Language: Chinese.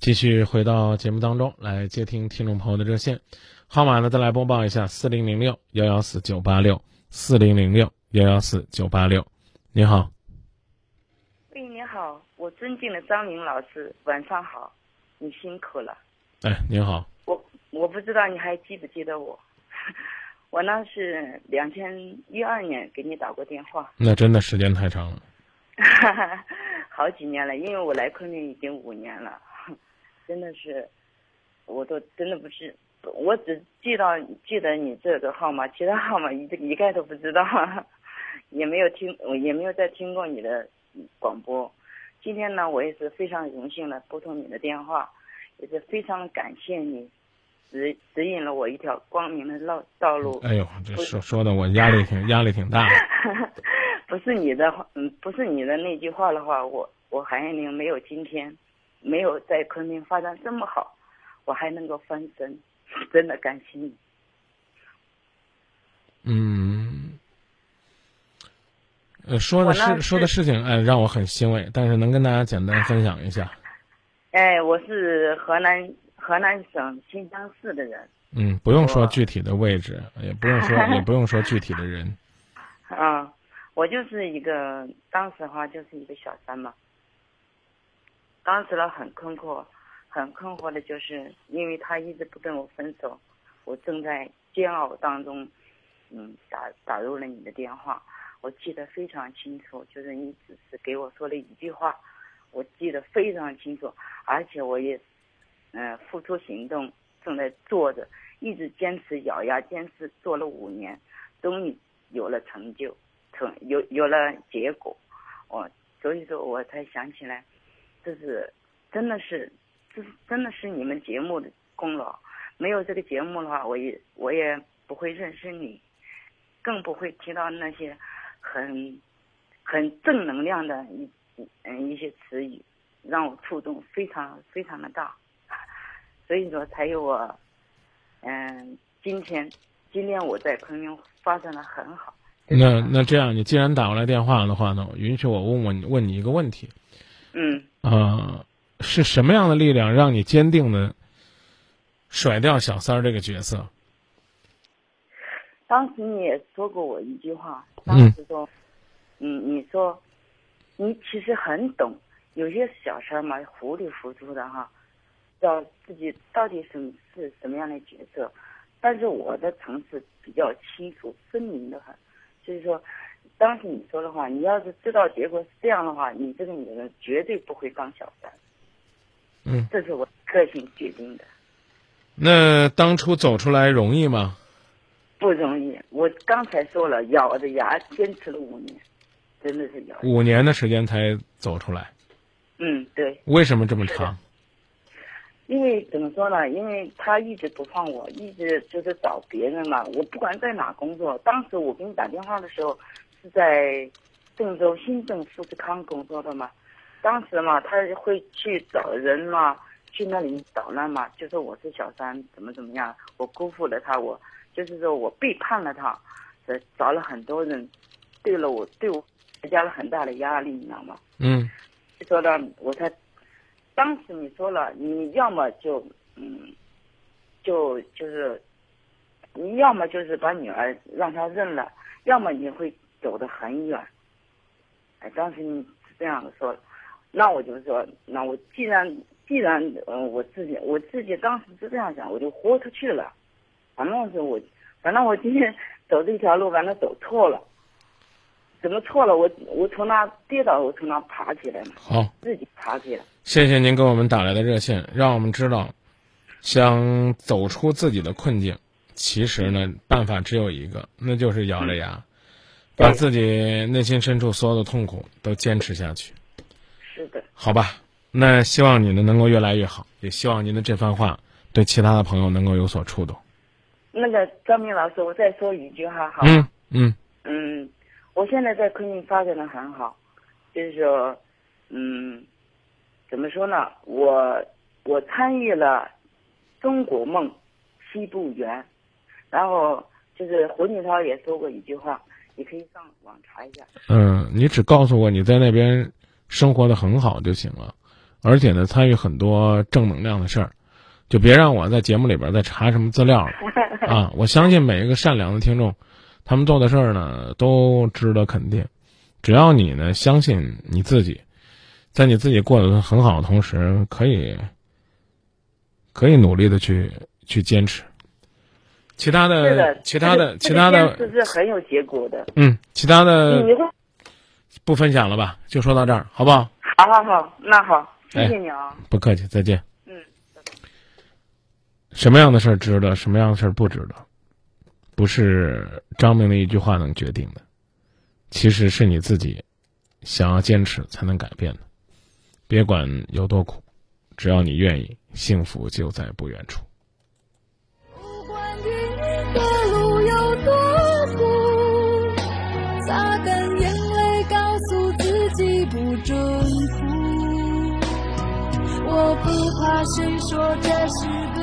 继续回到节目当中来接听听众朋友的热线，号码呢再来播报一下：四零零六幺幺四九八六，四零零六幺幺四九八六。你好，喂，你好，我尊敬的张明老师，晚上好，你辛苦了。哎，您好，我我不知道你还记不记得我，我呢是两千一二年给你打过电话，那真的时间太长了。好几年了，因为我来昆明已经五年了，真的是，我都真的不是，我只记到记得你这个号码，其他号码一一概都不知道，也没有听，也没有再听过你的广播。今天呢，我也是非常荣幸的拨通你的电话，也是非常感谢你指指引了我一条光明的道道路。哎呦，这说说的我压力挺压力挺大的。不是你的话，嗯，不是你的那句话的话，我我韩艳玲没有今天，没有在昆明发展这么好，我还能够翻身，真的感谢你。嗯，呃，说的是说的事情，哎，让我很欣慰，但是能跟大家简单分享一下。哎，我是河南河南省新乡市的人，嗯，不用说具体的位置，也不用说 也不用说具体的人。啊，我就是一个当时的话就是一个小三嘛。当时呢很困惑，很困惑的就是因为他一直不跟我分手，我正在煎熬当中，嗯，打打入了你的电话，我记得非常清楚，就是你只是给我说了一句话，我记得非常清楚，而且我也，嗯、付出行动，正在做着，一直坚持咬牙坚持做了五年，终于有了成就，成有有了结果，我所以说我才想起来，这是真的是，这是真的是你们节目的功劳。没有这个节目的话，我也我也不会认识你，更不会提到那些很很正能量的一嗯一些词语，让我触动非常非常的大，所以说才有我嗯今天今天我在昆明发展的很好。那那这样，你既然打过来电话的话呢，我允许我问问问你一个问题，嗯呃，是什么样的力量让你坚定的甩掉小三儿这个角色？当时你也说过我一句话，嗯当时说，嗯，你说，你其实很懂，有些小三儿嘛，糊里糊涂的哈，知道自己到底是是什么样的角色，但是我的层次比较清楚分明的很，就是说，当时你说的话，你要是知道结果是这样的话，你这个女人绝对不会当小三，嗯，这是我个性决定的。那当初走出来容易吗？不容易，我刚才说了，咬着牙坚持了五年，真的是咬。五年的时间才走出来，嗯，对，为什么这么长？因为怎么说呢？因为他一直不放我，一直就是找别人嘛。我不管在哪工作，当时我给你打电话的时候是在郑州新郑富士康工作的嘛。当时嘛，他会去找人嘛，去那里捣乱嘛，就说我是小三，怎么怎么样，我辜负了他，我就是说我背叛了他，呃，找了很多人，对了我对我施加了很大的压力，你知道吗？嗯就说呢，我才当时你说了，你要么就嗯，就就是你要么就是把女儿让她认了，要么你会走得很远。哎，当时你是这样的说，那我就说，那我既然既然嗯、呃我自己我自己当时是这样想，我就豁出去了。反正是我，反正我今天走这条路，反正走错了。怎么错了？我我从那跌倒，我从那爬起来嘛，好，自己爬起来。谢谢您给我们打来的热线，让我们知道，想走出自己的困境，其实呢，办法只有一个，那就是咬着牙，把自己内心深处所有的痛苦都坚持下去，是的，好吧？那希望你呢能够越来越好，也希望您的这番话对其他的朋友能够有所触动。那个张明老师，我再说一句话好？嗯嗯嗯，我现在在昆明发展的很好，就是说，嗯，怎么说呢？我我参与了中国梦西部园，然后就是胡锦涛也说过一句话，你可以上网查一下。嗯，你只告诉我你在那边生活的很好就行了，而且呢，参与很多正能量的事儿，就别让我在节目里边再查什么资料了 啊！我相信每一个善良的听众，他们做的事儿呢都值得肯定。只要你呢相信你自己，在你自己过得很好的同时，可以可以努力的去去坚持。其他的，其他的，其他的，这是很有结果的。嗯，其他的不分享了吧？就说到这儿，好不好？好好好，那好，谢谢你啊。不客气，再见。嗯，什么样的事儿值得，什么样的事儿不值得，不是张明的一句话能决定的，其实是你自己想要坚持才能改变的。别管有多苦，只要你愿意，幸福就在不远处。谁说这是